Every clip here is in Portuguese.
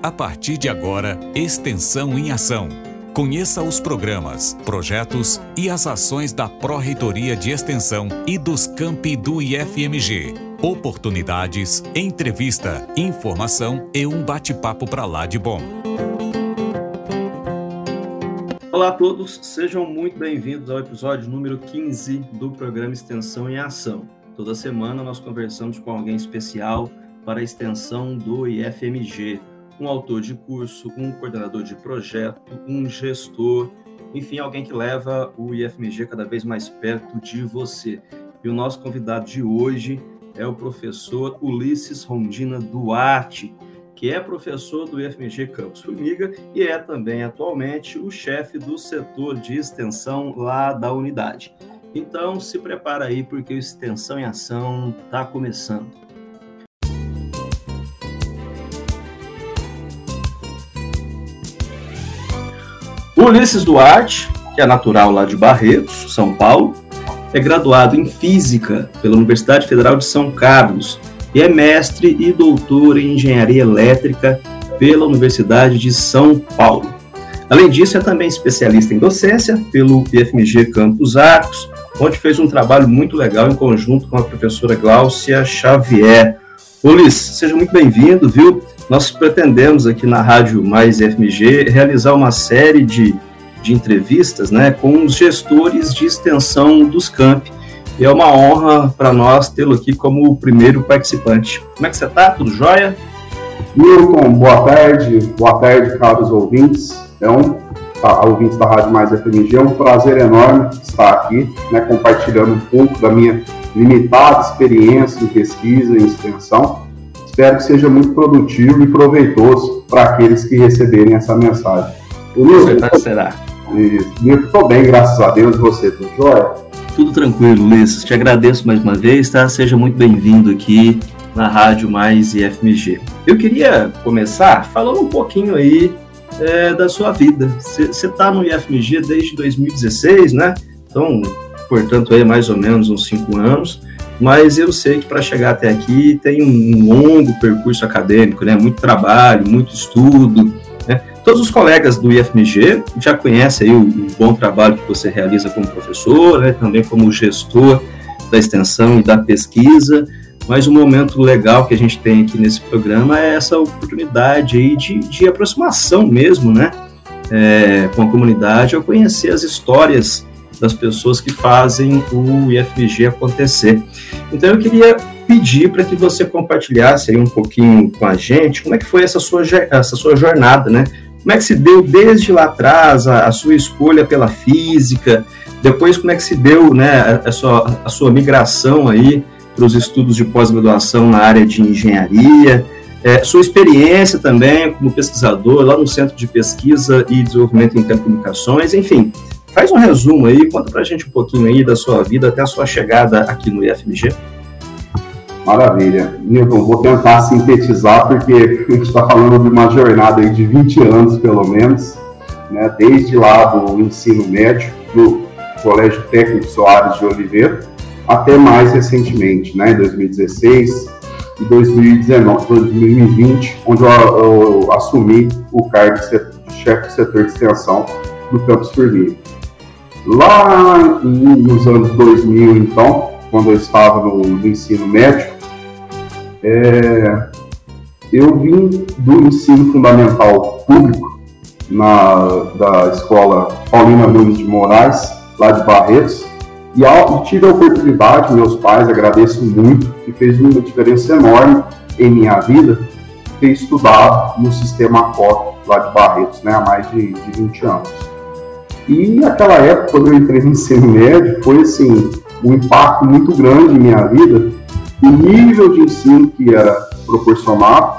A partir de agora, Extensão em Ação. Conheça os programas, projetos e as ações da Pró-Reitoria de Extensão e dos campi do IFMG. Oportunidades, entrevista, informação e um bate-papo para lá de bom. Olá a todos, sejam muito bem-vindos ao episódio número 15 do programa Extensão em Ação. Toda semana nós conversamos com alguém especial para a extensão do IFMG, um autor de curso, um coordenador de projeto, um gestor, enfim, alguém que leva o IFMG cada vez mais perto de você. E o nosso convidado de hoje é o professor Ulisses Rondina Duarte, que é professor do IFMG Campus Formiga e é também atualmente o chefe do setor de extensão lá da unidade. Então, se prepara aí porque o Extensão em Ação está começando. Ulisses Duarte, que é natural lá de Barretos, São Paulo, é graduado em Física pela Universidade Federal de São Carlos e é mestre e doutor em Engenharia Elétrica pela Universidade de São Paulo. Além disso, é também especialista em docência pelo IFMG Campus Arcos, onde fez um trabalho muito legal em conjunto com a professora Gláucia Xavier. Ulisses, seja muito bem-vindo, viu? Nós pretendemos aqui na Rádio Mais FMG realizar uma série de, de entrevistas né, com os gestores de extensão dos campi. E é uma honra para nós tê-lo aqui como o primeiro participante. Como é que você está? Tudo jóia? Milton, boa tarde. Boa tarde, caros ouvintes. É um, tá, ouvintes da Rádio Mais FMG, é um prazer enorme estar aqui, né, compartilhando um pouco da minha limitada experiência em pesquisa e extensão Espero que seja muito produtivo e proveitoso para aqueles que receberem essa mensagem. Nilton, será. Nilton, estou bem, graças a Deus. Você, tudo jóia? Tudo tranquilo, Ulisses. Te agradeço mais uma vez, tá? Seja muito bem-vindo aqui na Rádio Mais e FMG. Eu queria começar falando um pouquinho aí é, da sua vida. Você está no IFMG desde 2016, né? Então, portanto, aí mais ou menos uns cinco anos mas eu sei que para chegar até aqui tem um longo percurso acadêmico, né? Muito trabalho, muito estudo. Né? Todos os colegas do IFMG já conhecem o, o, bom trabalho que você realiza como professor, né? também como gestor da extensão e da pesquisa. Mas um momento legal que a gente tem aqui nesse programa é essa oportunidade aí de, de aproximação mesmo, né? É, com a comunidade, ao conhecer as histórias das pessoas que fazem o IFG acontecer. Então eu queria pedir para que você compartilhasse aí um pouquinho com a gente como é que foi essa sua, essa sua jornada, né? Como é que se deu desde lá atrás a, a sua escolha pela física, depois como é que se deu né, a, sua, a sua migração aí para os estudos de pós-graduação na área de engenharia, é, sua experiência também como pesquisador lá no Centro de Pesquisa e Desenvolvimento em Telecomunicações, enfim, Faz um resumo aí, conta pra gente um pouquinho aí da sua vida até a sua chegada aqui no IFMG. Maravilha. Nilton, vou tentar sintetizar, porque a gente está falando de uma jornada aí de 20 anos, pelo menos, né? desde lá do ensino médio, do Colégio Técnico Soares de Oliveira, até mais recentemente, né? em 2016 e 2019, 2020, onde eu, eu assumi o cargo de chefe do setor de extensão do Campus Firmino. Lá nos anos 2000, então, quando eu estava no, no ensino médio, é, eu vim do ensino fundamental público na, da escola Paulina Nunes de Moraes, lá de Barretos, e, e tive a oportunidade, meus pais, agradeço muito, que fez uma diferença enorme em minha vida, ter estudado no sistema COP lá de Barretos, né, há mais de, de 20 anos. E naquela época, quando eu entrei no ensino médio, foi assim, um impacto muito grande em minha vida, o nível de ensino que era proporcionado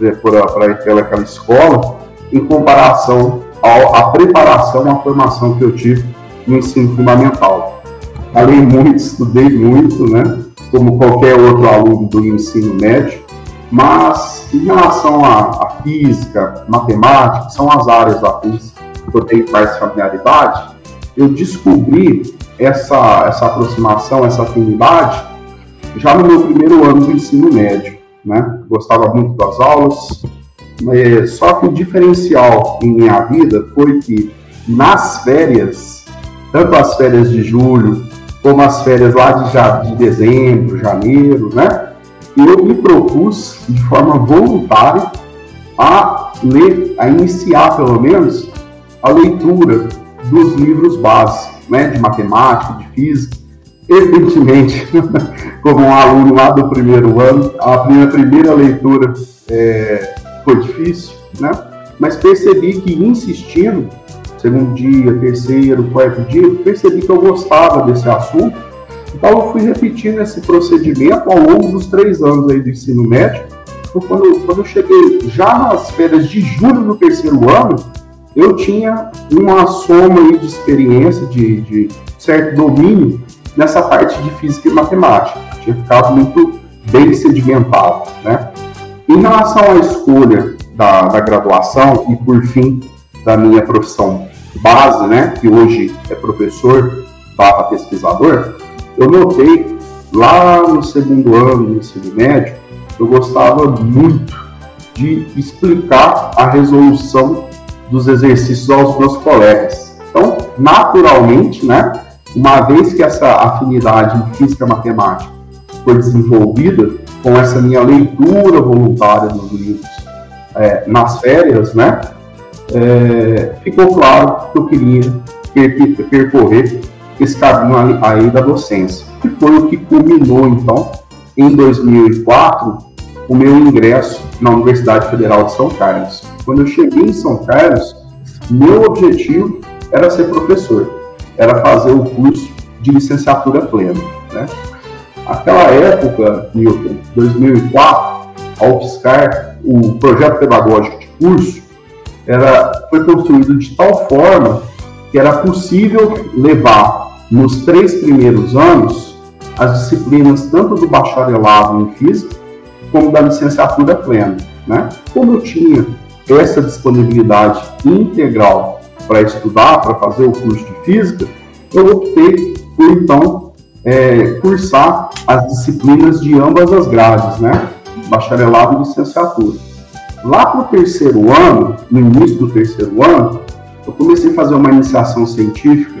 né, para aquela escola, em comparação à preparação, à formação que eu tive no ensino fundamental. Falei muito, estudei muito, né? Como qualquer outro aluno do ensino médio, mas em relação à, à física, matemática, são as áreas da física que eu tenho mais familiaridade, eu descobri essa, essa aproximação, essa afinidade, já no meu primeiro ano do ensino médio. Né? Gostava muito das aulas, É, só que o diferencial em minha vida foi que nas férias, tanto as férias de julho como as férias lá de, de dezembro, janeiro, né? Eu me propus de forma voluntária a ler, a iniciar pelo menos a leitura dos livros básicos, né? De matemática, de física. Evidentemente, como um aluno lá do primeiro ano, a minha primeira leitura é, foi difícil, né? Mas percebi que insistindo, segundo dia, terceiro, quarto dia, percebi que eu gostava desse assunto. Então eu fui repetindo esse procedimento ao longo dos três anos aí do ensino médio. Então, quando, quando eu cheguei já nas férias de julho do terceiro ano, eu tinha uma soma aí de experiência, de, de certo domínio nessa parte de física e matemática. Tinha ficado muito bem sedimentado, né? Em relação à escolha da, da graduação e, por fim, da minha profissão base, né, que hoje é professor barra pesquisador, eu notei lá no segundo ano do ensino médio, eu gostava muito de explicar a resolução dos exercícios aos meus colegas. Então, naturalmente, né, uma vez que essa afinidade em física matemática foi desenvolvida com essa minha leitura voluntária dos livros é, nas férias, né? É, ficou claro que eu queria per percorrer esse caminho aí da docência, que foi o que culminou, então, em 2004, o meu ingresso na Universidade Federal de São Carlos. Quando eu cheguei em São Carlos, meu objetivo era ser professor, era fazer o curso de licenciatura plena, né? Aquela época, Newton, 2004, a UFSCar, o projeto pedagógico de curso, era, foi construído de tal forma que era possível levar nos três primeiros anos as disciplinas tanto do bacharelado em física como da licenciatura plena. Né? Como eu tinha essa disponibilidade integral para estudar, para fazer o curso de física, eu optei por então é, cursar as disciplinas de ambas as grades, né? Bacharelado e licenciatura. Lá para o terceiro ano, no início do terceiro ano, eu comecei a fazer uma iniciação científica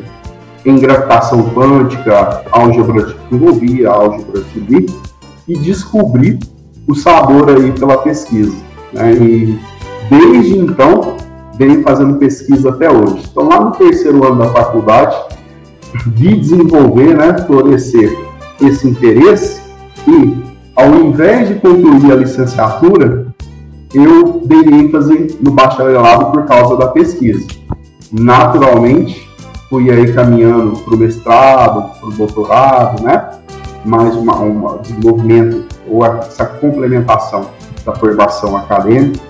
em gravitação quântica, álgebra de envolvia, álgebra de Lie, e descobri o sabor aí pela pesquisa. Né? E desde então, venho fazendo pesquisa até hoje. Então, lá no terceiro ano da faculdade, vi desenvolver, né, florescer esse interesse e, ao invés de concluir a licenciatura, eu dei ênfase no bacharelado por causa da pesquisa. Naturalmente, fui aí caminhando para o mestrado, para o doutorado, né? Mais um desenvolvimento ou essa complementação da formação acadêmica.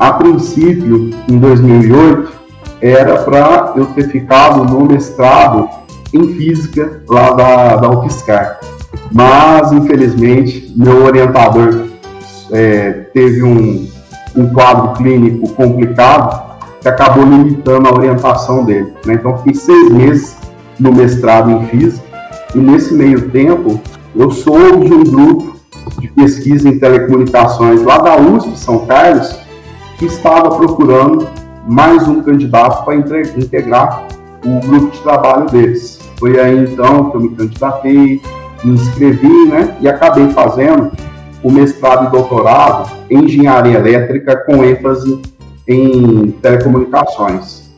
A princípio, em 2008, era para eu ter ficado no mestrado em física lá da, da UFSCar. Mas, infelizmente, meu orientador é, teve um, um quadro clínico complicado que acabou limitando a orientação dele. Né? Então, fiquei seis meses no mestrado em física e, nesse meio tempo, eu sou de um grupo de pesquisa em telecomunicações lá da USP São Carlos que estava procurando mais um candidato para integrar o grupo de trabalho deles. Foi aí então que eu me candidatei, me inscrevi, né? E acabei fazendo o mestrado e doutorado em engenharia elétrica com ênfase em telecomunicações.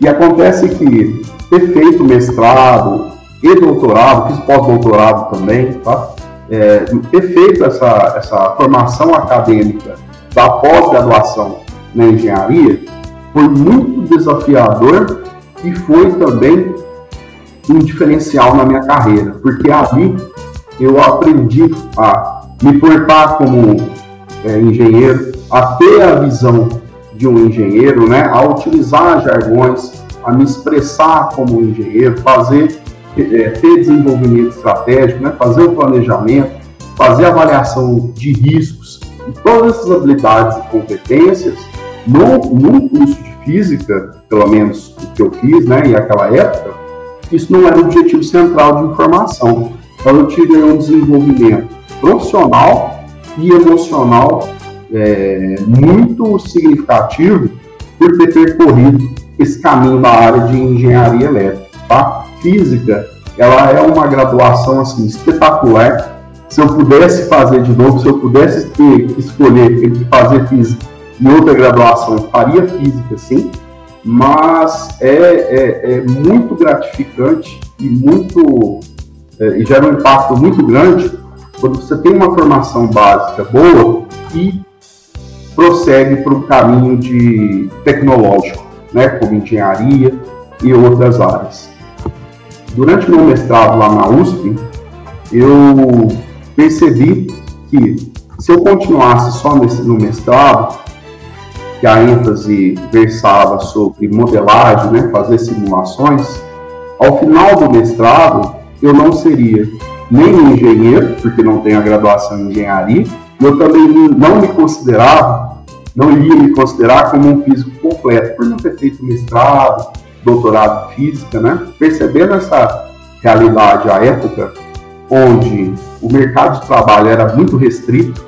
E acontece que ter feito mestrado e doutorado, fiz pós-doutorado também, tá? É, ter feito essa, essa formação acadêmica da pós-graduação na engenharia foi muito desafiador e foi também um diferencial na minha carreira, porque ali eu aprendi a me portar como é, engenheiro, a ter a visão de um engenheiro, né, a utilizar jargões, a me expressar como engenheiro, fazer é, ter desenvolvimento estratégico, né, fazer o planejamento, fazer avaliação de riscos, e todas essas habilidades e competências no, curso de física, pelo menos o que eu fiz, né, em aquela época, isso não era o objetivo central de informação. Então eu tive um desenvolvimento profissional e emocional é, muito significativo por ter percorrido esse caminho da área de engenharia elétrica. Tá? Física, ela é uma graduação assim espetacular. Se eu pudesse fazer de novo, se eu pudesse ter, escolher entre fazer física e outra graduação, eu faria física, sim. Mas é, é, é muito gratificante e muito é, e gera um impacto muito grande quando você tem uma formação básica boa e prossegue para o caminho de tecnológico, né, como engenharia e outras áreas. Durante meu mestrado lá na USP, eu percebi que se eu continuasse só nesse, no mestrado, que a ênfase versava sobre modelagem, né, fazer simulações, ao final do mestrado eu não seria nem engenheiro, porque não tenho a graduação em engenharia, e eu também não me considerava, não iria me considerar como um físico completo, por não ter feito mestrado, doutorado em física, né? Percebendo essa realidade à época, onde o mercado de trabalho era muito restrito,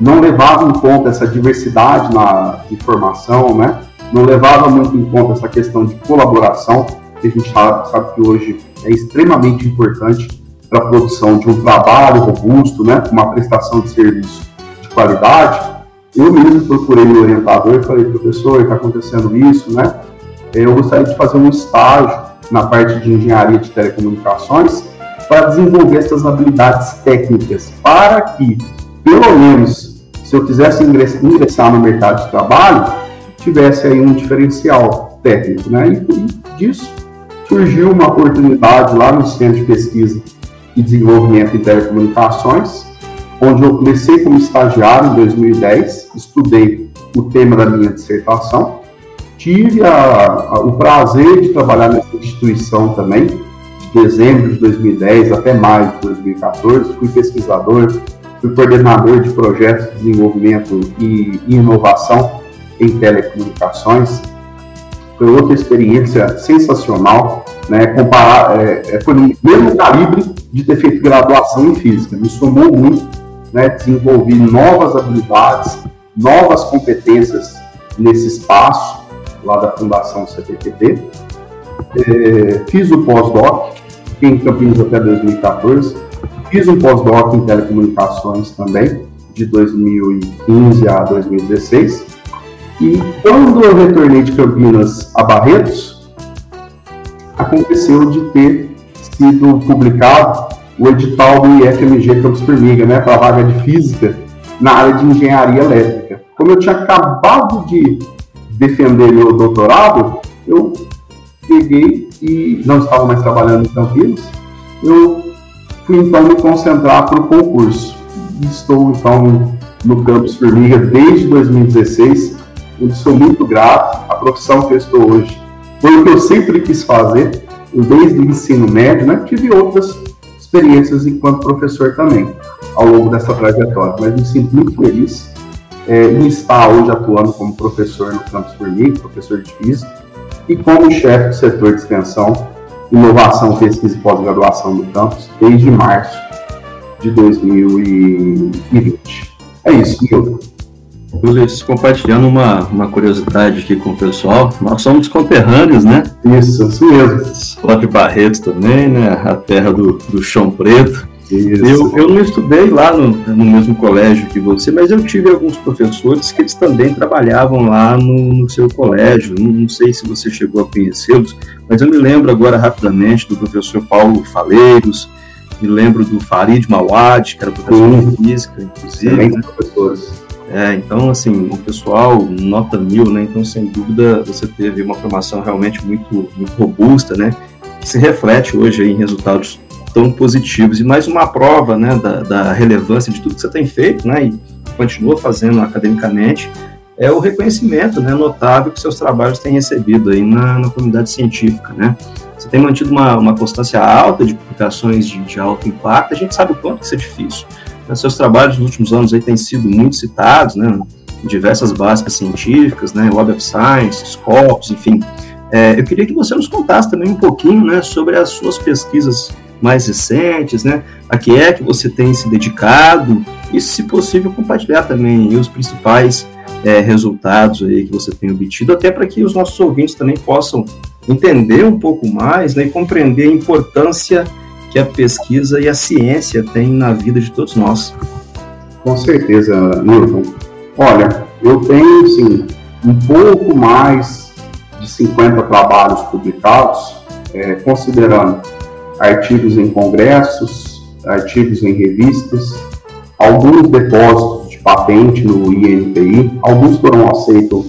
não levava em conta essa diversidade na, de formação, né? Não levava muito em conta essa questão de colaboração, que a gente sabe, sabe que hoje é extremamente importante para a produção de um trabalho robusto, né, uma prestação de serviço de qualidade, eu mesmo procurei meu orientador e falei, professor, está acontecendo isso, né? Eu gostaria de fazer um estágio na parte de engenharia de telecomunicações para desenvolver essas habilidades técnicas, para que, pelo menos, se eu quisesse ingressar no mercado de trabalho, tivesse aí um diferencial técnico, né? E disso surgiu uma oportunidade lá no Centro de Pesquisa e Desenvolvimento em Telecomunicações, onde eu comecei como estagiário em 2010, estudei o tema da minha dissertação, tive a, a, o prazer de trabalhar nessa instituição também, de dezembro de 2010 até maio de 2014, fui pesquisador, fui coordenador de projetos de desenvolvimento e, inovação em telecomunicações, foi outra experiência sensacional, né? Comparar, é, é, foi no mesmo calibre de ter feito graduação em física, me somou muito, né? Desenvolvi novas habilidades, novas competências nesse espaço lá da Fundação CPPT. É, fiz o pós-doc, fiquei em Campinas até 2014. Fiz um pós-doc em telecomunicações também, de 2015 a 2016 e quando eu retornei de Campinas a Barretos, aconteceu de ter sido publicado o edital do IFMG Campus Formiga, né, para vaga de física na área de engenharia elétrica. Como eu tinha acabado de defender meu doutorado, eu peguei e não estava mais trabalhando em Campinas, eu fui então me concentrar para o concurso. Estou então no Campus Formiga desde 2016 onde sou muito grato. A profissão que eu estou hoje foi o que eu sempre quis fazer, desde o ensino médio, né? Tive outras experiências enquanto professor também, ao longo dessa trajetória, mas me sinto muito feliz é, em estar hoje atuando como professor no Campus Formiga, professor de física, e como chefe do setor de extensão, inovação, pesquisa e pós-graduação do campus, desde março de 2020. É isso, Milton. Ulisses, compartilhando uma, uma curiosidade aqui com o pessoal, nós somos conterrâneos, né? Isso, isso mesmo. Lá de Barretos também, né? A terra do, do chão preto. Eu, eu não estudei lá no, no mesmo colégio que você, mas eu tive alguns professores que eles também trabalhavam lá no, no seu colégio. Não, não, sei se você chegou a conhecê-los, mas eu me lembro agora rapidamente do professor Paulo Faleiros, me lembro do Farid Mawad, que era professor de física, inclusive. Também né? professores. É, então, assim, o pessoal nota mil, né? Então, sem dúvida, você teve uma formação realmente muito, muito robusta, né? Que se reflete hoje em resultados tão positivos. E mais uma prova, né, da, da relevância de tudo que você tem feito, né? E continua fazendo academicamente, é o reconhecimento, né, notável que seus trabalhos têm recebido aí na, na comunidade científica, né? Você tem mantido uma, uma constância alta de publicações de, de alto impacto, a gente sabe o quanto isso é difícil. Seus trabalhos nos últimos anos aí têm sido muito citados, né, em diversas básicas científicas, né, Web of Science, Scopus, enfim. É, eu queria que você nos contasse também um pouquinho, né, sobre as suas pesquisas mais recentes, né? A que é que você tem se dedicado e, se possível, compartilhar também os principais é, resultados aí que você tem obtido, até para que os nossos ouvintes também possam entender um pouco mais né, e compreender a importância que a pesquisa e a ciência têm na vida de todos nós. Com certeza, Newton. Olha, eu tenho, sim, um pouco mais de 50 trabalhos publicados, é, considerando artigos em congressos, artigos em revistas, alguns depósitos de patente no INPI, alguns foram aceitos,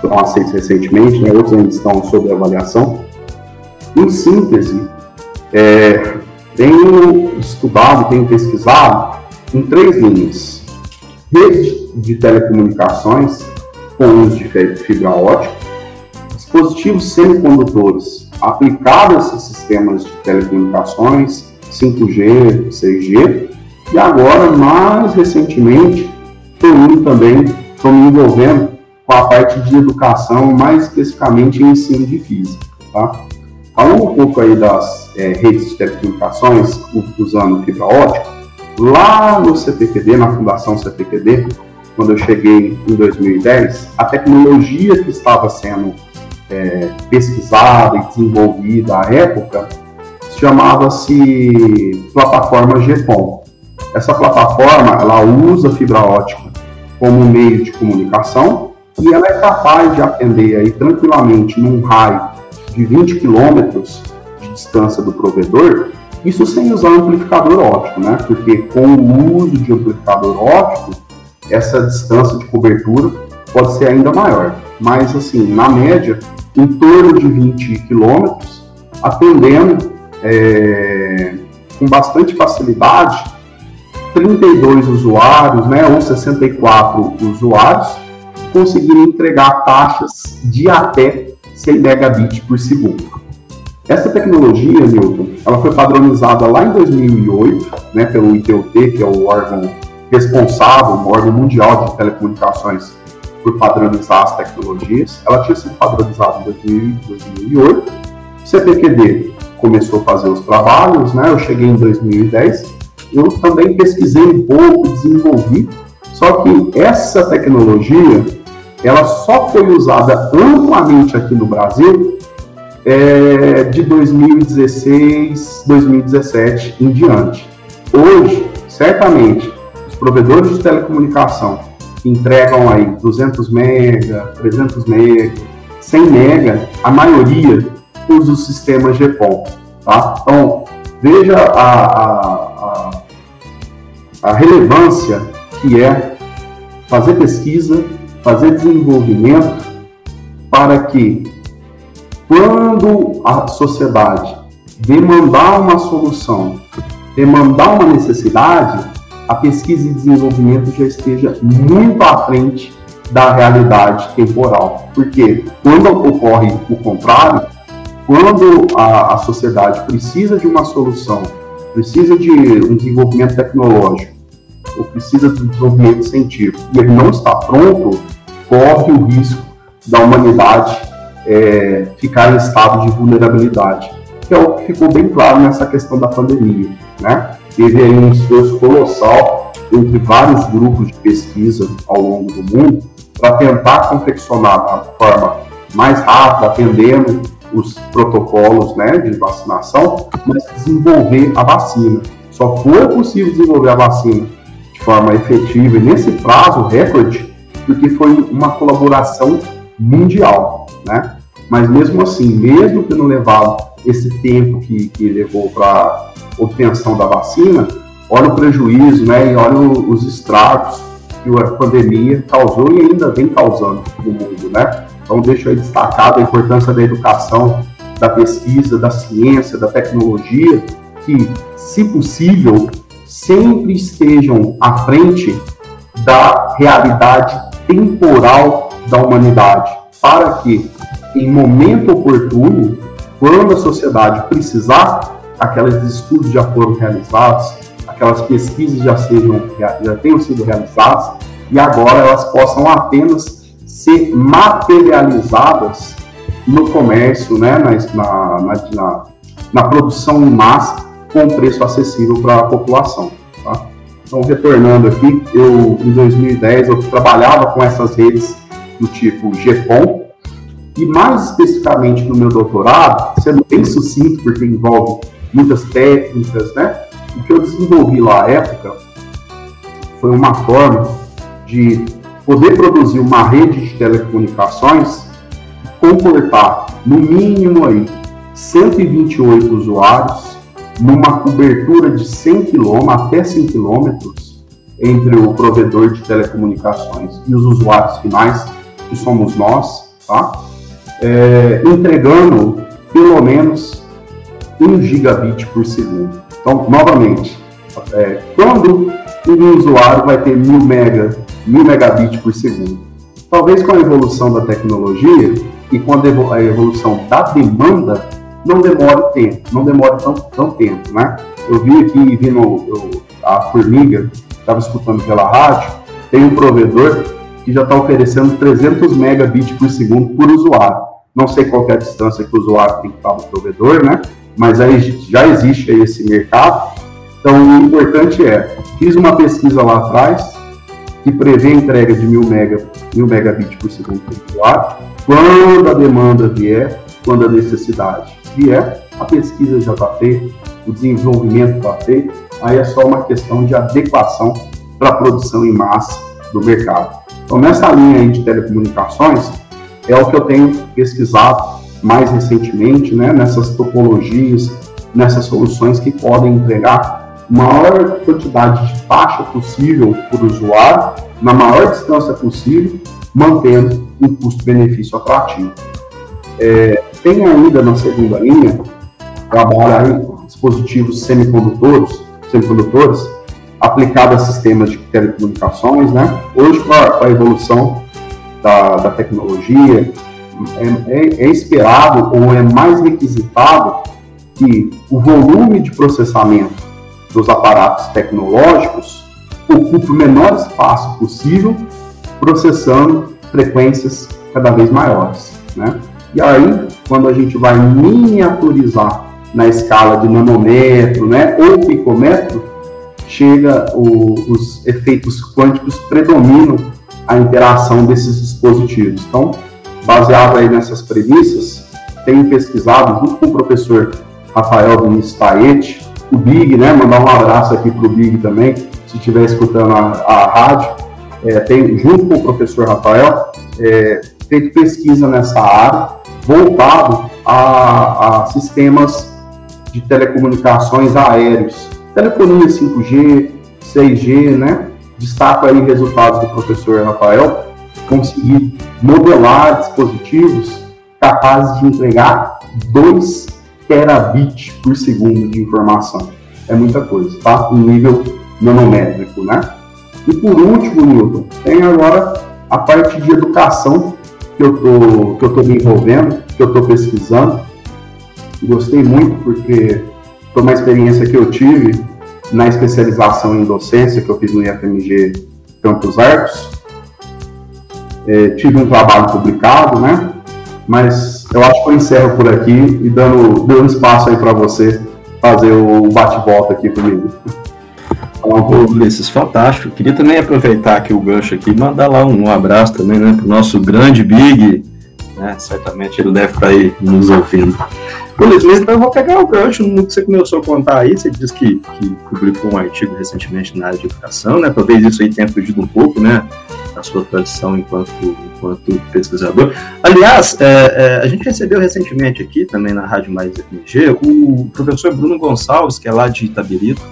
foram aceitos recentemente, né, outros ainda estão sob avaliação. Em síntese, é, tenho estudado, tenho pesquisado em três linhas. Rede de telecomunicações com uso de fibra ótica, dispositivos semicondutores aplicados a esses sistemas de telecomunicações, 5G, 6G, e agora, mais recentemente, estou também, estou me envolvendo com a parte de educação, mais especificamente em ensino de física. Tá? Falando um pouco aí das é, redes de telecomunicações usando fibra ótica, lá no CPQD, na Fundação CPQD, quando eu cheguei em 2010, a tecnologia que estava sendo é, pesquisada e desenvolvida à época chamava-se plataforma GPON. Essa plataforma ela usa fibra ótica como meio de comunicação e ela é capaz de atender aí tranquilamente num raio de 20 quilômetros de distância do provedor, isso sem usar amplificador óptico, né? Porque com o uso de amplificador óptico, essa distância de cobertura pode ser ainda maior. Mas, assim, na média, em torno de 20 quilômetros, atendendo é, com bastante facilidade 32 usuários, né, ou 64 usuários, conseguiram entregar taxas de até 100 megabits por segundo. Essa tecnologia, Newton, ela foi padronizada lá em 2008, né, pelo ITUT, que é o órgão responsável, o órgão mundial de telecomunicações, por padronizar as tecnologias. Ela tinha sido padronizada em 2008. CPQD começou a fazer os trabalhos, né? Eu cheguei em 2010. Eu também pesquisei um pouco, desenvolvi. Só que essa tecnologia ela só foi usada amplamente aqui no Brasil é, de 2016, 2017 em diante. Hoje, certamente, os provedores de telecomunicação entregam aí 200 mega, 300 mega, 100 mega, a maioria usa o sistema GPON, tá? Então, veja a, a, a, a relevância que é fazer pesquisa fazer desenvolvimento para que, quando a sociedade demandar uma solução, demandar uma necessidade, a pesquisa e desenvolvimento já esteja muito à frente da realidade temporal. Porque quando ocorre o contrário, quando a, a sociedade precisa de uma solução, precisa de um desenvolvimento tecnológico, ou precisa de desenvolvimento científico, e ele não está pronto, corre o risco da humanidade é, ficar em estado de vulnerabilidade, que é o que ficou bem claro nessa questão da pandemia, né? Teve aí um esforço colossal entre vários grupos de pesquisa ao longo do mundo para tentar confeccionar da forma mais rápida, atendendo os protocolos né, de vacinação, mas desenvolver a vacina. Só foi possível desenvolver a vacina de forma efetiva e nesse prazo recorde porque foi uma colaboração mundial, né? Mas mesmo assim, mesmo tendo levado esse tempo que, que levou para obtenção da vacina, olha o prejuízo, né? E olha os estragos que a pandemia causou e ainda vem causando no mundo, né? Então deixo aí destacado a importância da educação, da pesquisa, da ciência, da tecnologia, que, se possível, sempre estejam à frente da realidade temporal da humanidade, para que, em momento oportuno, quando a sociedade precisar, aqueles estudos já foram realizados, aquelas pesquisas já, sejam, já tenham sido realizadas, e agora elas possam apenas ser materializadas no comércio, né, na, na, na, na produção em massa, com preço acessível para a população. Tá? Então, retornando aqui, eu em 2010 eu trabalhava com essas redes do tipo GPON, e mais especificamente no meu doutorado, sendo bem sucinto, porque envolve muitas técnicas, né? O que eu desenvolvi lá à época foi uma forma de poder produzir uma rede de telecomunicações comportar, no mínimo aí, 128 usuários numa cobertura de 100 km até 100 km entre o provedor de telecomunicações e os usuários finais, que somos nós, tá? É, entregando pelo menos 1 gigabit por segundo. Então, novamente, é, quando um usuário vai ter 1000 mega, 1000 megabit por segundo? Talvez com a evolução da tecnologia e com a evolução da demanda, não demore tempo, não demore tão, tão tempo, né? Eu vi aqui, vindo eu, a Formiga, estava escutando pela rádio, tem um provedor que já está oferecendo 300 megabits por segundo por usuário. Não sei qual é a distância que o usuário tem que estar no provedor, né? Mas aí já existe aí esse mercado. Então, o importante é, fiz uma pesquisa lá atrás que prevê entrega de 1000 mega, 1000 megabits por segundo por usuário. Quando a demanda vier, quando a necessidade vier, a pesquisa já está feita, o desenvolvimento está feito, aí é só uma questão de adequação para a produção em massa do mercado. Então, nessa linha aí de telecomunicações, é o que eu tenho pesquisado mais recentemente, né, nessas topologias, nessas soluções que podem entregar maior quantidade de faixa possível por usuário, na maior distância possível, mantendo um custo-benefício atrativo. É, tem ainda na segunda linha, trabalha em dispositivos semicondutores, semicondutores aplicado a sistemas de telecomunicações, né? Hoje, com a evolução da, da tecnologia, é, é, é, esperado ou é mais requisitado que o volume de processamento dos aparatos tecnológicos ocupe o menor espaço possível, processando frequências cada vez maiores, né? E aí, quando a gente vai miniaturizar na escala de nanômetro, né, ou picômetro, chega o, os efeitos quânticos predominam a interação desses dispositivos. Então, baseado aí nessas premissas, tenho pesquisado junto com o professor Rafael Vinícius Taete, o Big, né, mandar um abraço aqui para o Big também, se estiver escutando a, a rádio, é, tem, junto com o professor Rafael, é, feito pesquisa nessa área, voltado a, a sistemas de telecomunicações aéreos, telefonia 5G, 6G, né? Destaco aí resultados do professor Rafael, conseguir modelar dispositivos capazes de entregar 2 terabits por segundo de informação. É muita coisa, tá? Em nível nanométrico, né? E por último, Newton, tem agora a parte de educação que eu tô, que eu tô me envolvendo, que eu estou pesquisando. Gostei muito porque foi uma experiência que eu tive na especialização em docência que eu fiz no IFMG Campos Arcos. É, tive um trabalho publicado, né? Mas eu acho que eu encerro por aqui e dando, dando espaço aí para você fazer o bate-volta aqui comigo. Ô, Ulisses, fantástico. Queria também aproveitar aqui o gancho aqui e mandar lá um, um abraço também, né, para o nosso grande Big, né, certamente ele deve estar aí nos ouvindo. Ulisses, então eu vou pegar o gancho no que você começou a contar aí, você disse que, que publicou um artigo recentemente na área de educação, né, talvez isso aí tenha fugido um pouco, né, da sua tradição enquanto, enquanto pesquisador. Aliás, é, é, a gente recebeu recentemente aqui, também na Rádio Mais FMG, o professor Bruno Gonçalves, que é lá de Itabirito,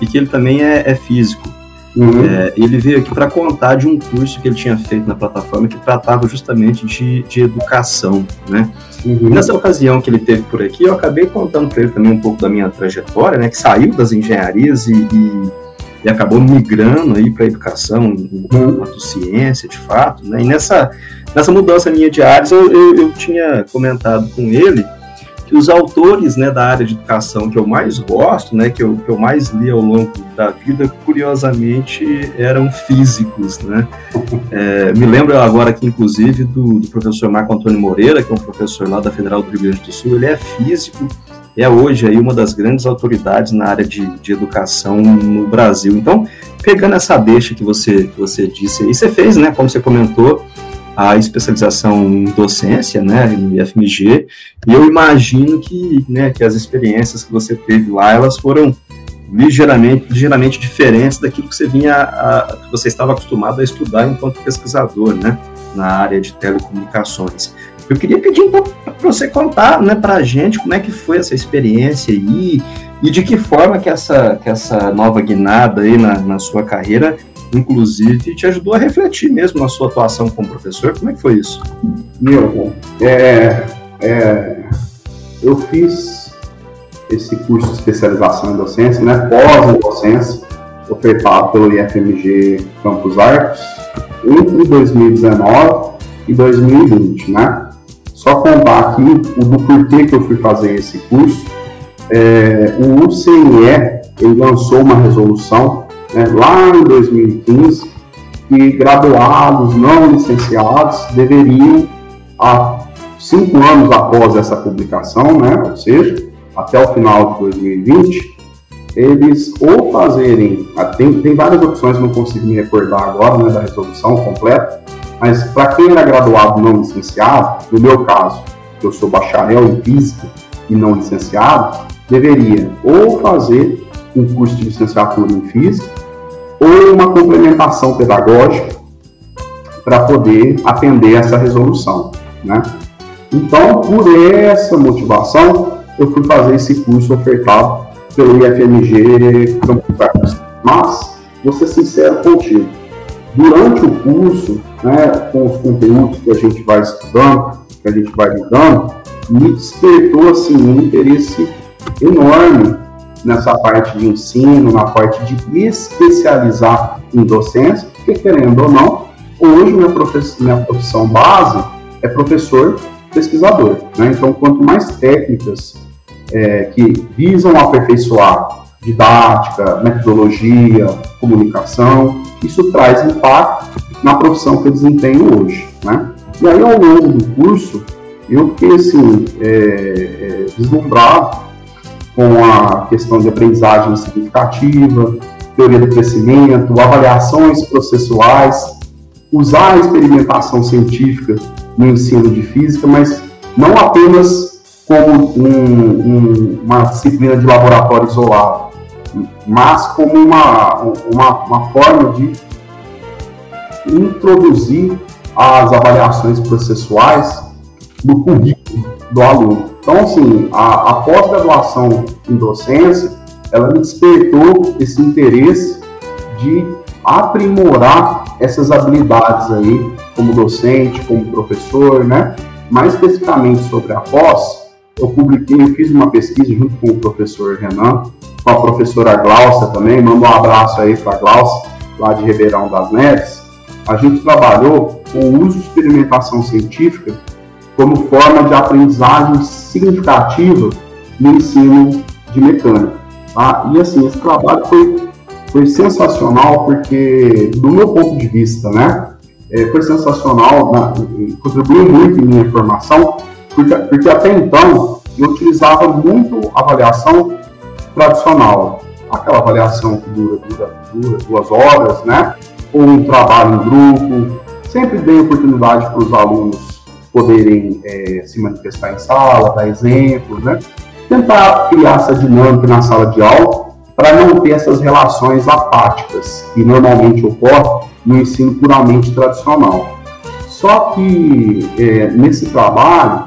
e que ele também é, é físico. Uhum. É, ele veio aqui para contar de um curso que ele tinha feito na plataforma que tratava justamente de, de educação, né? Uhum. Nessa ocasião que ele teve por aqui, eu acabei contando para ele também um pouco da minha trajetória, né? Que saiu das engenharias e, e, e acabou migrando aí para a educação uhum. enquanto ciência, de fato, né? E nessa, nessa mudança minha de áreas, eu, eu, eu tinha comentado com ele que os autores né, da área de educação que eu mais gosto, né, que, eu, que eu mais li ao longo da vida, curiosamente eram físicos. Né? É, me lembro agora aqui, inclusive, do, do, professor Marco Antônio Moreira, que é um professor lá da Federal do Rio Grande do Sul, ele é físico é hoje aí uma das grandes autoridades na área de, de educação no Brasil. Então, pegando essa deixa que você, que você disse aí, você fez, né, como você comentou, a especialização em docência, né, no IFMG, e eu imagino que, né, que as experiências que você teve lá, elas foram ligeiramente, ligeiramente diferentes daquilo que você vinha, a, que você estava acostumado a estudar enquanto pesquisador, né, na área de telecomunicações. Eu queria pedir então para você contar, né, para a gente como é que foi essa experiência aí e de que forma que essa, que essa nova guinada aí na, na sua carreira inclusive, te ajudou a refletir mesmo na sua atuação como professor. Como é que foi isso? Meu, é, é, eu fiz esse curso de especialização em docência, né, pós docência, ofertado pelo IFMG Campus Arcos, entre 2019 e 2020, né? Só contar aqui o do porquê que eu fui fazer esse curso. É, o UCNE ele lançou uma resolução né, lá em 2015, que graduados não licenciados deveriam, há cinco anos após essa publicação, né, ou seja, até o final de 2020, eles ou fazerem, ah, tem, tem várias opções, não consigo me recordar agora né, da resolução completa, mas para quem era graduado não licenciado, no meu caso, eu sou bacharel em física e não licenciado, deveria ou fazer um curso de licenciatura em física ou uma complementação pedagógica para poder atender essa resolução, né? Então, por essa motivação, eu fui fazer esse curso ofertado pelo IFMG Campus Mas, vou ser sincero contigo, durante o curso, né, com os conteúdos que a gente vai estudando, que a gente vai lidando, me despertou assim, um interesse enorme nessa parte de ensino, na parte de especializar em docência, porque querendo ou não, hoje minha, minha profissão base é professor pesquisador. Né? Então, quanto mais técnicas é, que visam aperfeiçoar didática, metodologia, comunicação, isso traz impacto na profissão que eu desempenho hoje. Né? E aí, ao longo do curso, eu fiquei assim, é, é, deslumbrado com a questão de aprendizagem significativa, teoria do crescimento, avaliações processuais, usar a experimentação científica no ensino de física, mas não apenas como um, um, uma disciplina de laboratório isolado, mas como uma, uma, uma forma de introduzir as avaliações processuais no currículo do aluno. Então, assim, a, a pós-graduação em docência, ela me despertou esse interesse de aprimorar essas habilidades aí, como docente, como professor, né? Mais especificamente sobre a pós, eu publiquei, eu fiz uma pesquisa junto com o professor Renan, com a professora Glaucia também, mando um abraço aí para a Glaucia, lá de Ribeirão das Neves. A gente trabalhou com o uso de experimentação científica como forma de aprendizagem significativa no ensino de mecânica. Tá? E assim, esse trabalho foi, foi sensacional porque, do meu ponto de vista, né, é, foi sensacional, contribuiu muito em minha formação, porque, porque até então eu utilizava muito avaliação tradicional, aquela avaliação que dura, dura, dura duas horas, né, ou um trabalho em grupo, sempre dei oportunidade para os alunos poderem é, se manifestar em sala, dar exemplos, né? Tentar criar essa dinâmica na sala de aula para não ter essas relações apáticas que normalmente ocorrem no ensino puramente tradicional. Só que é, nesse trabalho,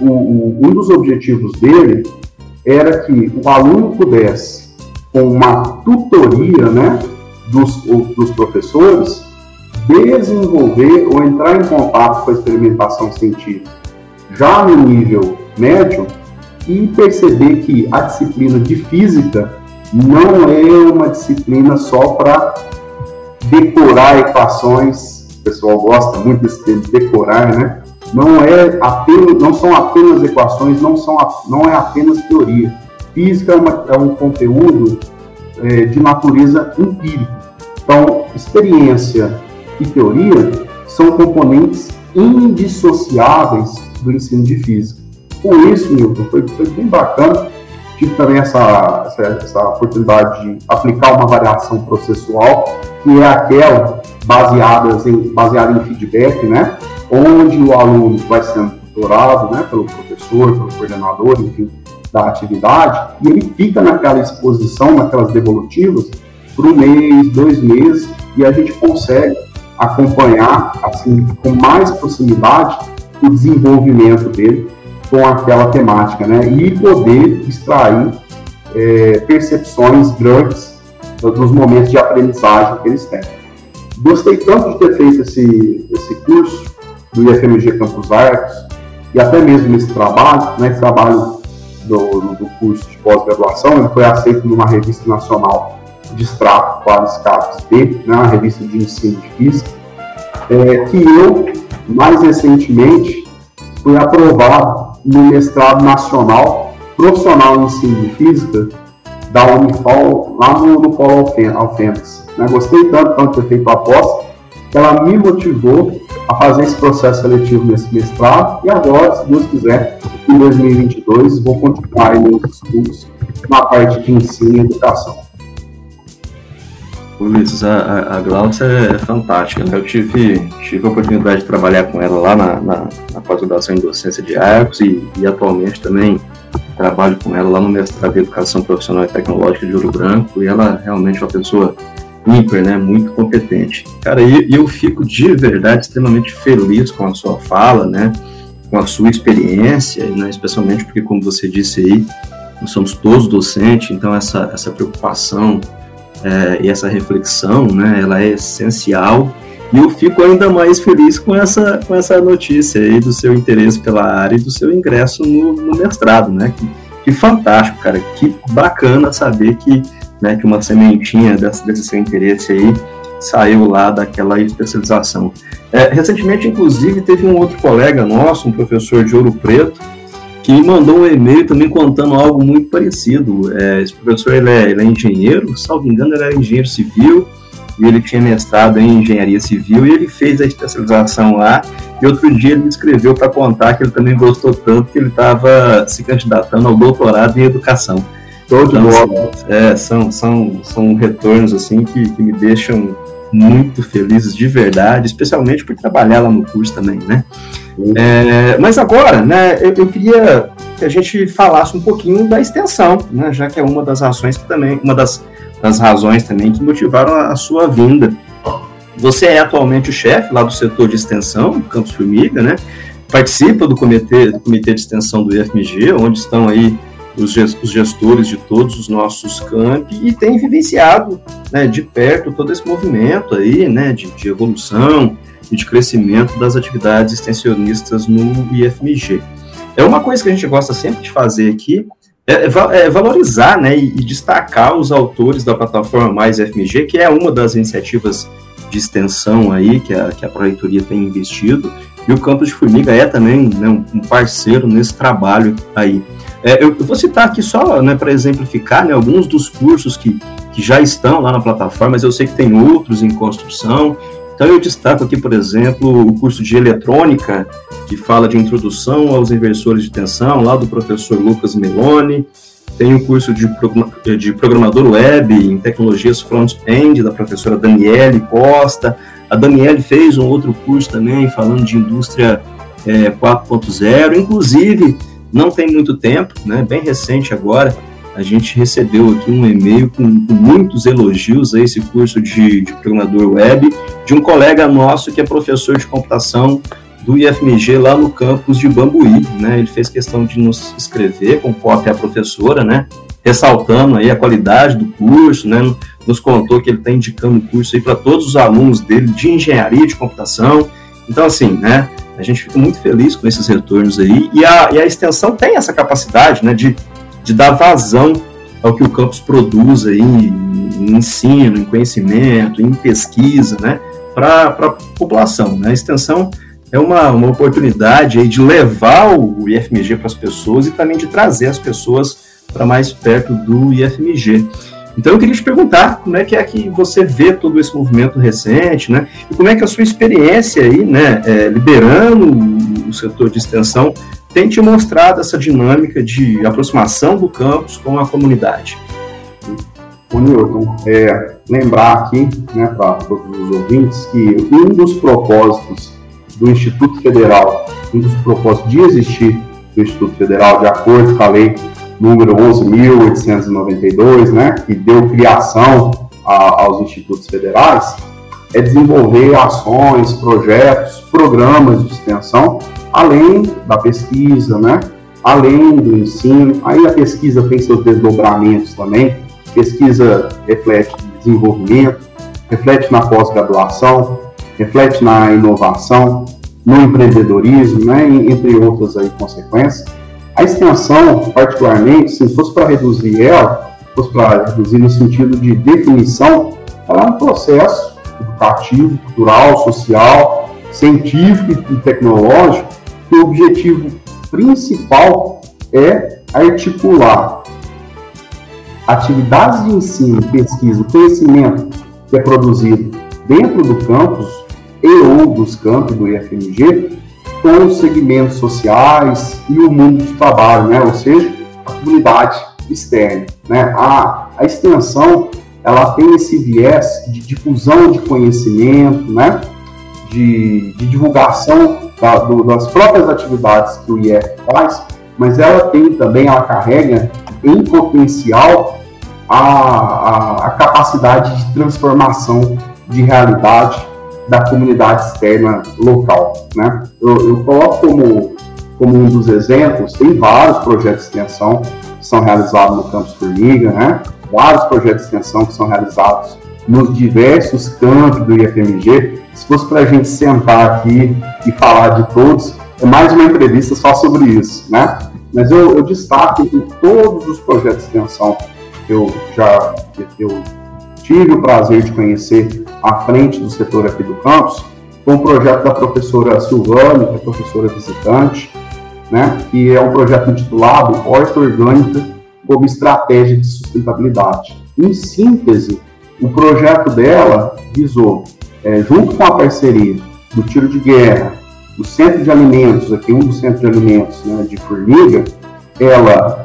o, o, um dos objetivos dele era que o aluno pudesse, com uma tutoria né, dos, dos professores, desenvolver ou entrar em contato com a experimentação científica já no nível médio e perceber que a disciplina de física não é uma disciplina só para decorar equações, o pessoal gosta muito desse termo decorar, né? Não é apenas, não são apenas equações, não são, não é apenas teoria. Física é, uma, é um conteúdo é, de natureza empírica. Então, experiência e teoria são componentes indissociáveis do ensino de física. com isso, Milton, foi, foi bem bacana. Tive também essa, essa, essa, oportunidade de aplicar uma variação processual, que é aquela baseada em, baseada em feedback, né? Onde o aluno vai sendo tutorado né, pelo professor, pelo coordenador, enfim, da atividade, e ele fica naquela exposição, naquelas devolutivas, por um mês, dois meses, e a gente consegue acompanhar, assim, com mais proximidade, o desenvolvimento dele com aquela temática, né? E poder extrair é, percepções grandes dos momentos de aprendizagem que eles têm. Gostei tanto de ter feito esse, esse curso do IFMG Campus Arcos e até mesmo esse trabalho, né, esse trabalho do, do curso de pós-graduação, ele foi aceito numa revista nacional de extrato Qualis Capes B, né, uma revista de ensino de física, é, que eu, mais recentemente, fui aprovado no mestrado nacional profissional em ensino de física da Unifol, lá no, no Polo Alfenas. Né? Gostei tanto, tanto ter feito a pós, que ela me motivou a fazer esse processo seletivo nesse mestrado e agora, se Deus quiser, em 2022 vou continuar meus estudos na parte de ensino e educação. Ulisses, a, a Glaucia é fantástica. Eu tive, tive a oportunidade de trabalhar com ela lá na, na, na pós-graduação em docência de arcos e, e, atualmente também trabalho com ela lá no mestrado em Educação Profissional e Tecnológica de Ouro Branco e ela realmente é uma pessoa ímpar, né, muito competente. Cara, e eu fico de verdade extremamente feliz com a sua fala, né, com a sua experiência, né, especialmente porque, como você disse aí, nós somos todos docentes, então essa, essa preocupação é, e essa reflexão, né, ela é essencial. E eu fico ainda mais feliz com essa, com essa notícia aí do seu interesse pela área e do seu ingresso no, no mestrado, né? Que, que fantástico, cara. Que bacana saber que né, que uma sementinha desse, desse seu interesse aí saiu lá daquela especialização. É, recentemente, inclusive, teve um outro colega nosso, um professor de Ouro Preto, que me mandou um e-mail também contando algo muito parecido. É, esse professor ele é, ele é engenheiro, salvo engano, ele era engenheiro civil, e ele tinha mestrado em engenharia civil, e ele fez a especialização lá, e outro dia ele me escreveu para contar que ele também gostou tanto que ele estava se candidatando ao doutorado em educação. Todo então, é, são, são, são retornos assim que, que me deixam muito felizes de verdade, especialmente por trabalhar lá no curso também, né? É, mas agora, né, eu, eu, queria que a gente falasse um pouquinho da extensão, né, já que é uma das ações que também, uma das, das razões também que motivaram a, a sua vinda. Você é atualmente o chefe lá do setor de extensão, Campos Formiga, né? Participa do comitê, do comitê de extensão do IFMG, onde estão aí os gestores de todos os nossos campi e tem vivenciado né, de perto todo esse movimento aí, né, de, de evolução e de crescimento das atividades extensionistas no IFMG. É uma coisa que a gente gosta sempre de fazer aqui, é, é, é valorizar né, e, e, destacar os autores da plataforma Mais FMG, que é uma das iniciativas de extensão aí que a, que a Proreitoria tem investido, e o Campus de Formiga é também né, um parceiro nesse trabalho aí. É, eu, vou citar aqui só né, para exemplificar né, alguns dos cursos que, que já estão lá na plataforma, mas eu sei que tem outros em construção. Então eu destaco aqui, por exemplo, o curso de eletrônica, que fala de introdução aos inversores de tensão, lá do professor Lucas Meloni. Tem o curso de, de programador web em tecnologias front-end, da professora Daniele Costa. A Daniele fez um outro curso também falando de indústria é, 4.0. Inclusive, não tem muito tempo, né, bem recente agora, a gente recebeu aqui um e-mail com, com, muitos elogios a esse curso de, de, programador web de um colega nosso que é professor de computação do IFMG lá no campus de Bambuí, né? Ele fez questão de nos escrever com cópia à professora, né? Ressaltando aí a qualidade do curso, né? Nos contou que ele está indicando o curso aí para todos os alunos dele de engenharia de computação. Então, assim, né? A gente fica muito feliz com esses retornos aí, e a, e a extensão tem essa capacidade né, de, de dar vazão ao que o campus produz aí em ensino, em conhecimento, em pesquisa, né, para a população. Né? A extensão é uma, uma oportunidade aí de levar o IFMG para as pessoas e também de trazer as pessoas para mais perto do IFMG. Então eu queria te perguntar como é que é que você vê todo esse movimento recente, né? E como é que a sua experiência aí, né, é, liderando o setor de extensão tem te mostrado essa dinâmica de aproximação do campus com a comunidade? O Newton, é, lembrar aqui né, para todos os ouvintes que um dos propósitos do Instituto Federal, um dos propósitos de existir do Instituto Federal, de acordo com a lei número 11.892, né, que deu criação a, aos institutos federais, é desenvolver ações, projetos, programas de extensão, além da pesquisa, né, além do ensino. Aí a pesquisa tem seus desdobramentos também. Pesquisa reflete desenvolvimento, reflete na pós-graduação, reflete na inovação, no empreendedorismo, né, entre outras aí consequências. A extensão, particularmente, se fosse para reduzir ela, fosse para reduzir no sentido de definição, ela é um processo educativo, cultural, social, científico e tecnológico, que o objetivo principal é articular atividades de ensino, pesquisa, conhecimento que é produzido dentro do campus e ou dos campos do IFMG com os segmentos sociais e o mundo de trabalho, né? ou seja, a comunidade externa. Né? A, a extensão ela tem esse viés de difusão de conhecimento, né? de, de divulgação da, do, das próprias atividades que o IF faz, mas ela tem também, ela carrega em potencial a, a, a capacidade de transformação de realidade da comunidade externa local. Né? Eu, eu, coloco como, como um dos exemplos, tem vários projetos de extensão que são realizados no Campus Formiga, né? vários projetos de extensão que são realizados nos diversos campos do IFMG. Se fosse para a gente sentar aqui e falar de todos, é mais uma entrevista só sobre isso, né? Mas eu, eu destaco que todos os projetos de extensão que eu já que eu tive o prazer de conhecer à frente do setor aqui do campus, foi um projeto da professora Silvane, que é professora visitante, né, que é um projeto intitulado Horta Orgânica como Estratégia de Sustentabilidade. Em síntese, o projeto dela visou, é, junto com a parceria do Tiro de Guerra, do Centro de Alimentos, aqui um dos centros de alimentos né, de Formiga, ela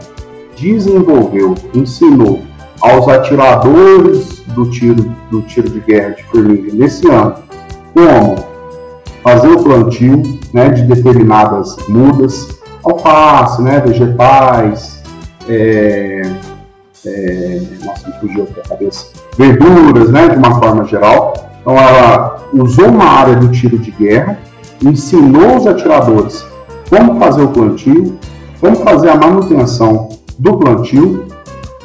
desenvolveu, ensinou aos atiradores do tiro, do tiro de guerra de formiga nesse ano, como fazer o plantio né, de determinadas mudas, alface, né, vegetais, é, é, nossa, me fugiu aqui a cabeça, verduras, né, de uma forma geral. Então ela usou uma área do tiro de guerra, ensinou os atiradores como fazer o plantio, como fazer a manutenção do plantio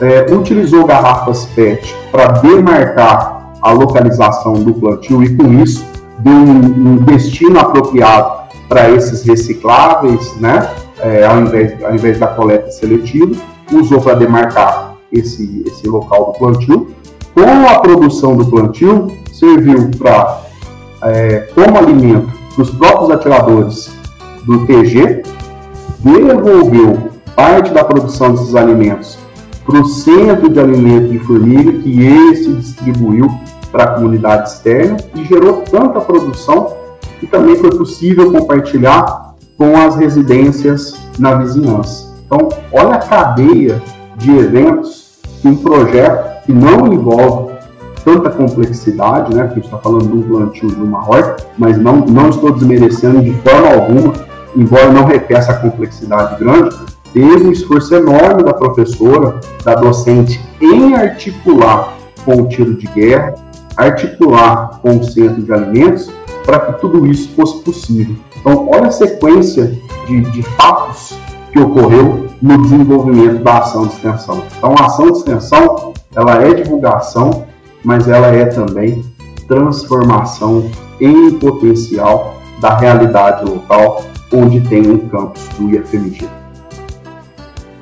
é, utilizou garrafas PET para demarcar a localização do plantio e, com isso, deu um, destino apropriado para esses recicláveis, né? É, ao, invés, ao invés da coleta seletiva, usou para demarcar esse, esse local do plantio. Com a produção do plantio, serviu para, é, como alimento para os próprios atiradores do TG, devolveu parte da produção desses alimentos para o centro de alimento de formiga, que esse distribuiu para a comunidade externa e gerou tanta produção que também foi possível compartilhar com as residências na vizinhança. Então, olha a cadeia de eventos que um projeto que não envolve tanta complexidade, né? Porque a gente está falando de um plantio de uma horta, mas não, não estou desmerecendo de forma alguma, embora não requer essa complexidade grande, teve um esforço enorme da professora, da docente, em articular com o tiro de guerra, articular com o centro de alimentos, para que tudo isso fosse possível. Então, olha a sequência de, de fatos que ocorreu no desenvolvimento da ação de extensão. Então, a ação de extensão, ela é divulgação, mas ela é também transformação em potencial da realidade local onde tem um campus do IFMG.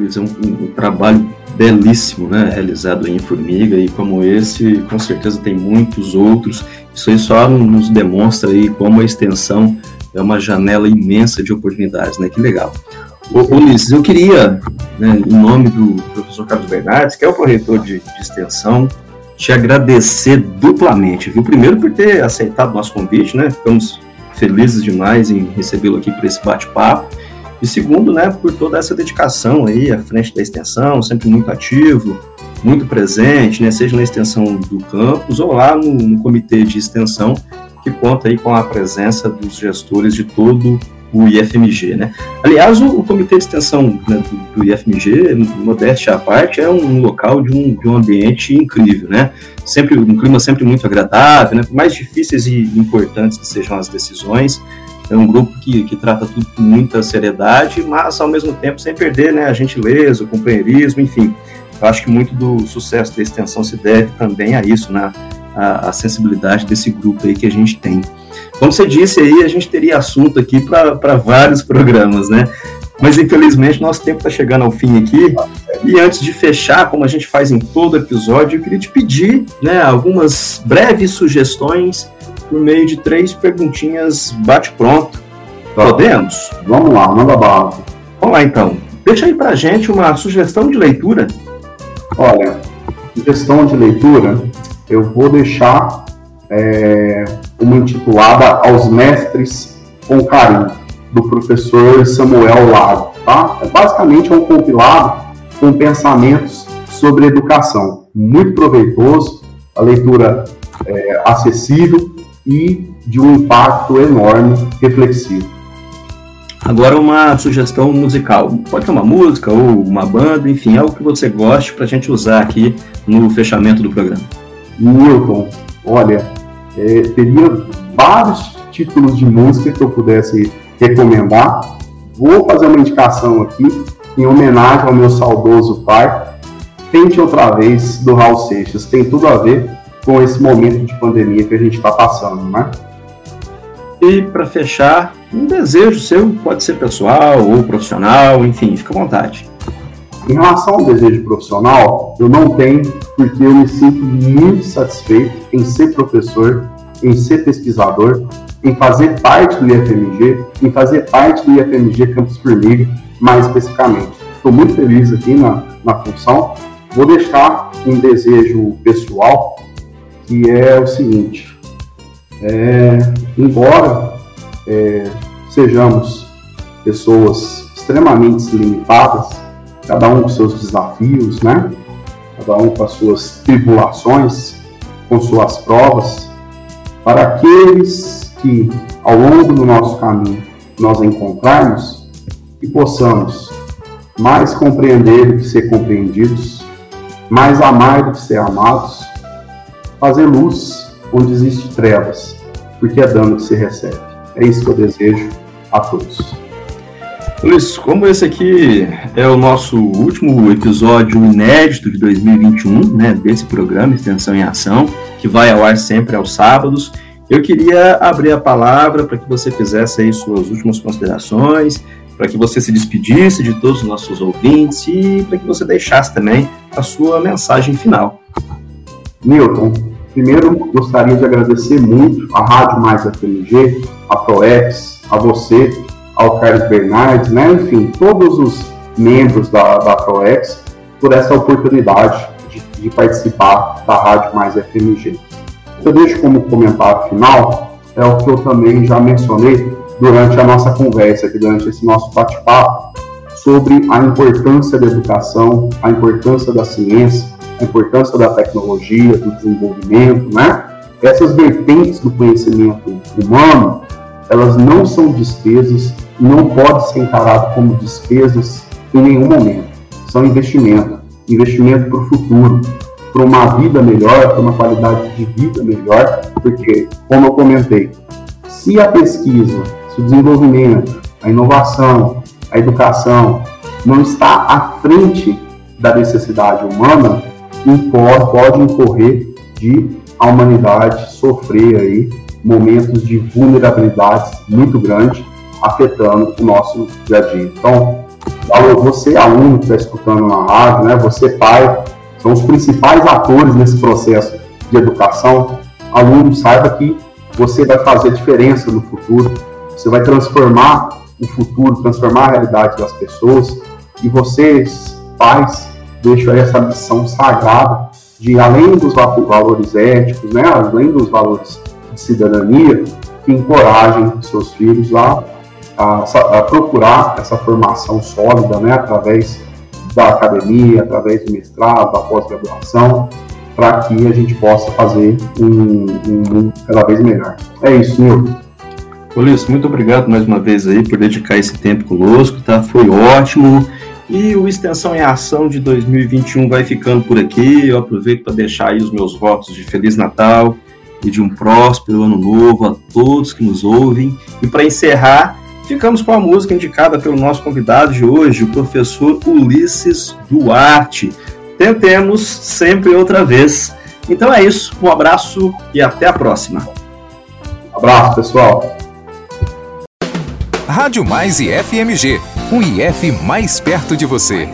É um, um, trabalho belíssimo, né, realizado em Formiga e como esse, com certeza tem muitos outros. Isso aí só nos demonstra aí como a extensão é uma janela imensa de oportunidades, né? Que legal. Ô, Ulisses, eu queria, né, em nome do professor Carlos Bernardes, que é o proreitor de, de extensão, te agradecer duplamente, viu? Primeiro por ter aceitado nosso convite, né? Ficamos felizes demais em recebê-lo aqui para esse bate-papo E segundo, né, por toda essa dedicação aí à frente da extensão, sempre muito ativo, muito presente, né, seja na extensão do campus ou lá no, no comitê de extensão, que conta aí com a presença dos gestores de todo o IFMG, né? Aliás, o, o Comitê de Extensão né, do, do, IFMG, modéstia à parte, é um local de um, de um ambiente incrível, né? Sempre, um clima sempre muito agradável, né? Por mais difíceis e importantes que sejam as decisões, é um grupo que, que trata tudo com muita seriedade, mas ao mesmo tempo sem perder né, a gentileza, o companheirismo, enfim. Eu acho que muito do sucesso da extensão se deve também a isso, né? A, a sensibilidade desse grupo aí que a gente tem. Como você disse aí, a gente teria assunto aqui para vários programas, né? Mas infelizmente nosso tempo está chegando ao fim aqui. E antes de fechar, como a gente faz em todo episódio, eu queria te pedir né, algumas breves sugestões por meio de três perguntinhas bate-pronto. Podemos? Vamos lá, manda bala. Vamos lá então. Deixa aí pra gente uma sugestão de leitura. Olha, sugestão de leitura, eu vou deixar é, uma intitulada Aos Mestres com Carinho, do professor Samuel Lago. Tá? É, basicamente um compilado com pensamentos sobre educação. Muito proveitoso, a leitura é, acessível e de um impacto enorme reflexivo. Agora uma sugestão musical. Pode ser uma música ou uma banda, enfim, algo que você goste para a gente usar aqui no fechamento do programa. Milton, olha, é, teria vários títulos de música que eu pudesse recomendar. Vou fazer uma indicação aqui, em homenagem ao meu saudoso pai. Tente outra vez, do Raul Seixas. Tem tudo a ver com esse momento de pandemia que a gente está passando, né? E para fechar, um desejo seu, pode ser pessoal ou profissional, enfim, fica à vontade. Em relação ao desejo profissional, eu não tenho, porque eu me sinto muito satisfeito em ser professor, em ser pesquisador, em fazer parte do IFMG, em fazer parte do IFMG Campus Formiga, mais especificamente. Estou muito feliz aqui na, na função. Vou deixar um desejo pessoal, que é o seguinte: é, embora é, sejamos pessoas extremamente limitadas, cada um com seus desafios, né? Cada um com as suas tribulações, com suas provas. Para aqueles que, ao longo do nosso caminho, nós encontrarmos e possamos mais compreender do que ser compreendidos, mais amar do que ser amados, fazer luz onde existe trevas, porque é dano que se recebe. É isso que eu desejo a todos. Luiz, como esse aqui é o nosso último episódio inédito de 2021, né, desse programa Extensão em Ação, que vai ao ar sempre aos sábados, eu queria abrir a palavra para que você fizesse aí suas últimas considerações, para que você se despedisse de todos os nossos ouvintes e para que você deixasse também a sua mensagem final. Milton, primeiro gostaria de agradecer muito a Rádio Mais FMG, a ProEx, a você ao Carlos Bernardes, né? enfim, todos os membros da, da ProEx por essa oportunidade de, de participar da Rádio Mais FMG. Eu deixo como comentário final, é o que eu também já mencionei durante a nossa conversa aqui, durante esse nosso bate-papo, sobre a importância da educação, a importância da ciência, importância da tecnologia, do desenvolvimento, né? Essas vertentes do conhecimento humano, elas não são despesas, não pode ser encarado como despesas em nenhum momento. São investimento, investimento para o futuro, para uma vida melhor, para uma qualidade de vida melhor, porque, como eu comentei, se a pesquisa, se o desenvolvimento, a inovação, a educação não está à frente da necessidade humana, pode incorrer de a humanidade sofrer aí momentos de vulnerabilidades muito grandes afetando o nosso dia a dia. Então, você aluno que está escutando na rádio, né, você pai, são os principais atores nesse processo de educação. Aluno, saiba que você vai fazer diferença no futuro, você vai transformar o futuro, transformar a realidade das pessoas e vocês, pais, deixam essa missão sagrada de, além dos valores éticos, né, além dos valores de cidadania, que encorajem seus filhos a a, a procurar essa formação sólida, né, através da academia, através do mestrado, da pós-graduação, para que a gente possa fazer um, um mundo cada vez melhor. É isso, Nilton. Ulisses, muito obrigado mais uma vez aí por dedicar esse tempo conosco, tá? Foi ótimo. E o Extensão em Ação de 2021 vai ficando por aqui. Eu aproveito para deixar aí os meus votos de Feliz Natal e de um próspero ano novo a todos que nos ouvem. E para encerrar, ficamos com a música indicada pelo nosso convidado de hoje, o professor Ulisses Duarte. Tentemos sempre outra vez. Então é isso, um abraço e até a próxima. Um abraço, pessoal. Rádio Mais e FMG, um IF mais perto de você.